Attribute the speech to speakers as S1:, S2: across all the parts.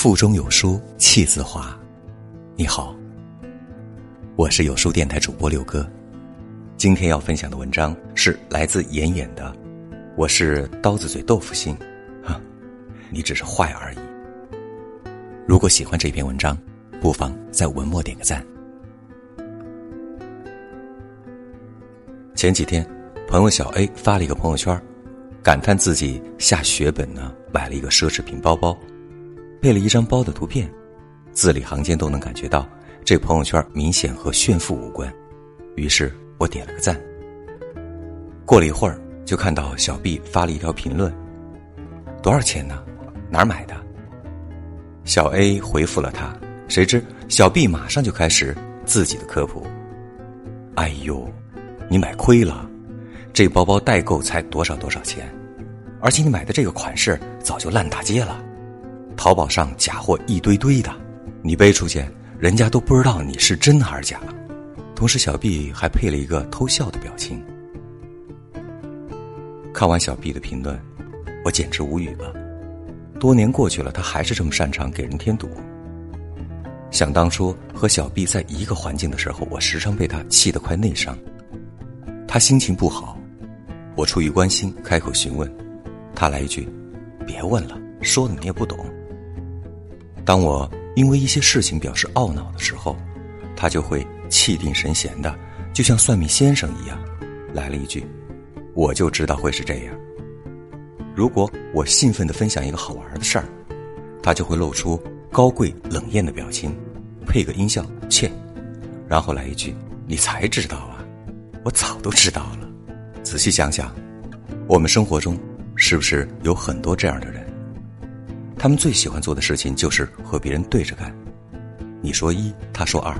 S1: 腹中有书气自华。你好，我是有书电台主播六哥。今天要分享的文章是来自妍妍的。我是刀子嘴豆腐心，哈，你只是坏而已。如果喜欢这篇文章，不妨在文末点个赞。前几天，朋友小 A 发了一个朋友圈，感叹自己下血本呢买了一个奢侈品包包，配了一张包的图片，字里行间都能感觉到这朋友圈明显和炫富无关。于是我点了个赞。过了一会儿，就看到小 B 发了一条评论：“多少钱呢？哪儿买的？”小 A 回复了他，谁知小 B 马上就开始自己的科普：“哎呦！”你买亏了，这包包代购才多少多少钱，而且你买的这个款式早就烂大街了，淘宝上假货一堆堆的，你背出去，人家都不知道你是真还是假。同时，小 B 还配了一个偷笑的表情。看完小 B 的评论，我简直无语了。多年过去了，他还是这么擅长给人添堵。想当初和小 B 在一个环境的时候，我时常被他气得快内伤。他心情不好，我出于关心开口询问，他来一句：“别问了，说的你也不懂。”当我因为一些事情表示懊恼的时候，他就会气定神闲的，就像算命先生一样，来了一句：“我就知道会是这样。”如果我兴奋的分享一个好玩的事儿，他就会露出高贵冷艳的表情，配个音效切，然后来一句：“你才知道啊。”我早都知道了。仔细想想，我们生活中是不是有很多这样的人？他们最喜欢做的事情就是和别人对着干。你说一，他说二；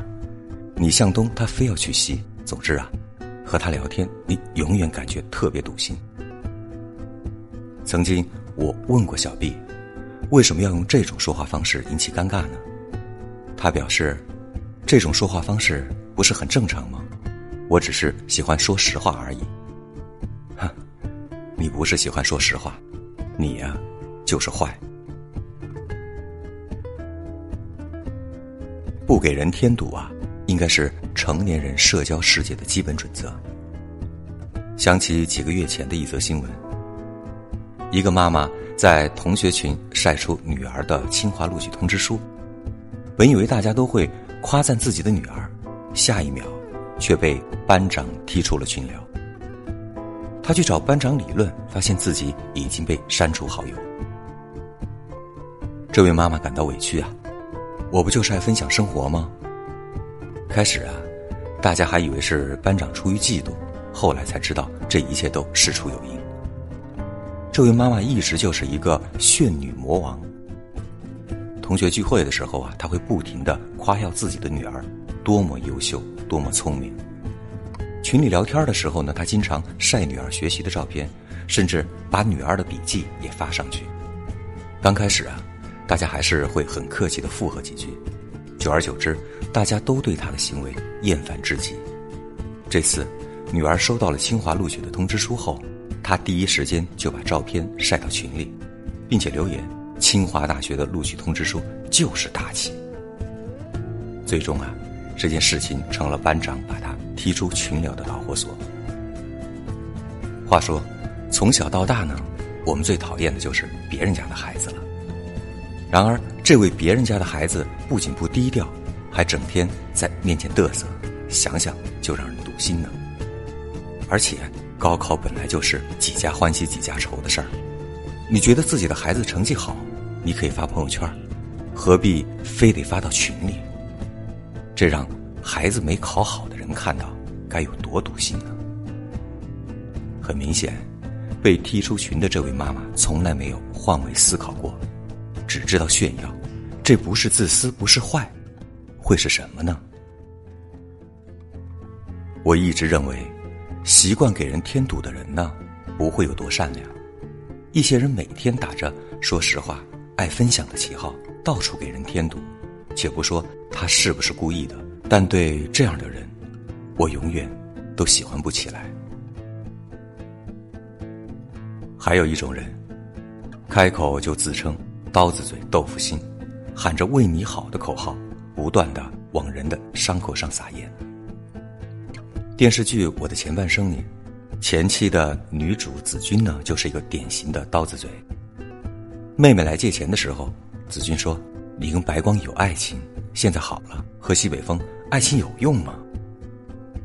S1: 你向东，他非要去西。总之啊，和他聊天，你永远感觉特别堵心。曾经我问过小 B，为什么要用这种说话方式引起尴尬呢？他表示，这种说话方式不是很正常吗？我只是喜欢说实话而已，哼，你不是喜欢说实话，你呀，就是坏。不给人添堵啊，应该是成年人社交世界的基本准则。想起几个月前的一则新闻，一个妈妈在同学群晒出女儿的清华录取通知书，本以为大家都会夸赞自己的女儿，下一秒。却被班长踢出了群聊。她去找班长理论，发现自己已经被删除好友。这位妈妈感到委屈啊！我不就是爱分享生活吗？开始啊，大家还以为是班长出于嫉妒，后来才知道这一切都事出有因。这位妈妈一直就是一个炫女魔王。同学聚会的时候啊，她会不停的夸耀自己的女儿多么优秀。多么聪明！群里聊天的时候呢，她经常晒女儿学习的照片，甚至把女儿的笔记也发上去。刚开始啊，大家还是会很客气的附和几句，久而久之，大家都对他的行为厌烦至极。这次，女儿收到了清华录取的通知书后，他第一时间就把照片晒到群里，并且留言：“清华大学的录取通知书就是大气。”最终啊。这件事情成了班长把他踢出群聊的导火索。话说，从小到大呢，我们最讨厌的就是别人家的孩子了。然而，这位别人家的孩子不仅不低调，还整天在面前嘚瑟，想想就让人堵心呢。而且，高考本来就是几家欢喜几家愁的事儿，你觉得自己的孩子成绩好，你可以发朋友圈，何必非得发到群里？这让孩子没考好的人看到，该有多堵心呢？很明显，被踢出群的这位妈妈从来没有换位思考过，只知道炫耀。这不是自私，不是坏，会是什么呢？我一直认为，习惯给人添堵的人呢，不会有多善良。一些人每天打着说实话、爱分享的旗号，到处给人添堵。且不说他是不是故意的，但对这样的人，我永远都喜欢不起来。还有一种人，开口就自称刀子嘴豆腐心，喊着“为你好”的口号，不断的往人的伤口上撒盐。电视剧《我的前半生》里，前期的女主子君呢，就是一个典型的刀子嘴。妹妹来借钱的时候，子君说：“你跟白光有爱情，现在好了，喝西北风，爱情有用吗？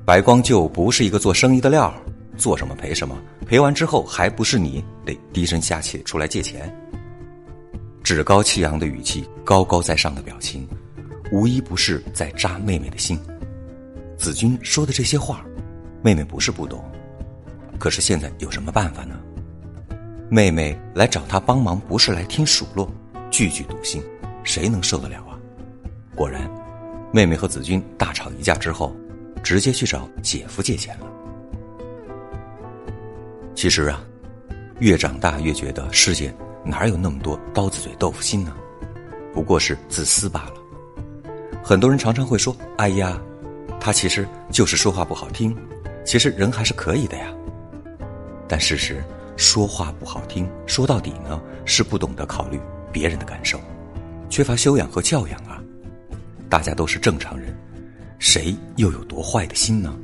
S1: 白光就不是一个做生意的料，做什么赔什么，赔完之后还不是你得低声下气出来借钱。”趾高气扬的语气，高高在上的表情，无一不是在扎妹妹的心。子君说的这些话，妹妹不是不懂，可是现在有什么办法呢？妹妹来找他帮忙，不是来听数落，句句堵心，谁能受得了啊？果然，妹妹和子君大吵一架之后，直接去找姐夫借钱了。其实啊，越长大越觉得世界哪有那么多刀子嘴豆腐心呢？不过是自私罢了。很多人常常会说：“哎呀。”他其实就是说话不好听，其实人还是可以的呀。但事实，说话不好听，说到底呢，是不懂得考虑别人的感受，缺乏修养和教养啊。大家都是正常人，谁又有多坏的心呢？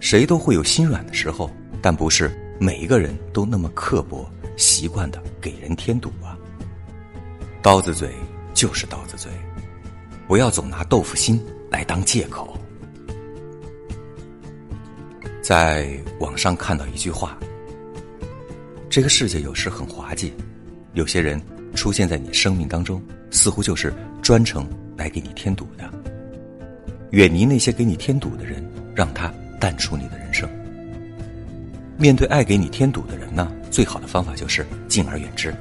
S1: 谁都会有心软的时候，但不是每一个人都那么刻薄，习惯的给人添堵啊。刀子嘴就是刀子嘴，不要总拿豆腐心来当借口。在网上看到一句话：“这个世界有时很滑稽，有些人出现在你生命当中，似乎就是专程来给你添堵的。远离那些给你添堵的人，让他淡出你的人生。面对爱给你添堵的人呢，最好的方法就是敬而远之。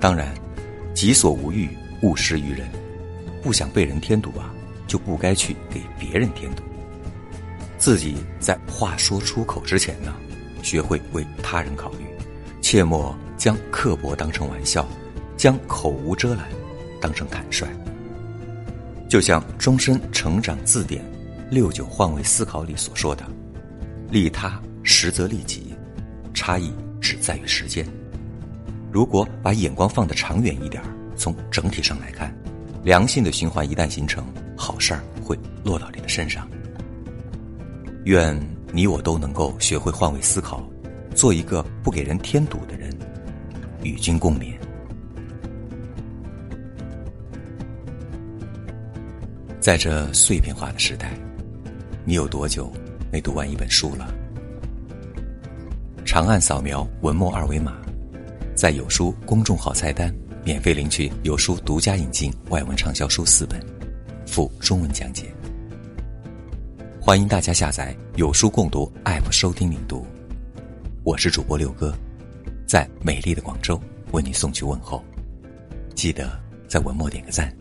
S1: 当然，己所无欲，勿施于人。不想被人添堵啊，就不该去给别人添堵。”自己在话说出口之前呢，学会为他人考虑，切莫将刻薄当成玩笑，将口无遮拦当成坦率。就像《终身成长字典》六九换位思考里所说的：“利他实则利己，差异在于时间。”如果把眼光放得长远一点，从整体上来看，良性的循环一旦形成，好事儿会落到你的身上。愿你我都能够学会换位思考，做一个不给人添堵的人，与君共勉。在这碎片化的时代，你有多久没读完一本书了？长按扫描文末二维码，在有书公众号菜单免费领取有书独家引进外文畅销书四本，附中文讲解。欢迎大家下载有书共读 App 收听领读，我是主播六哥，在美丽的广州为你送去问候，记得在文末点个赞。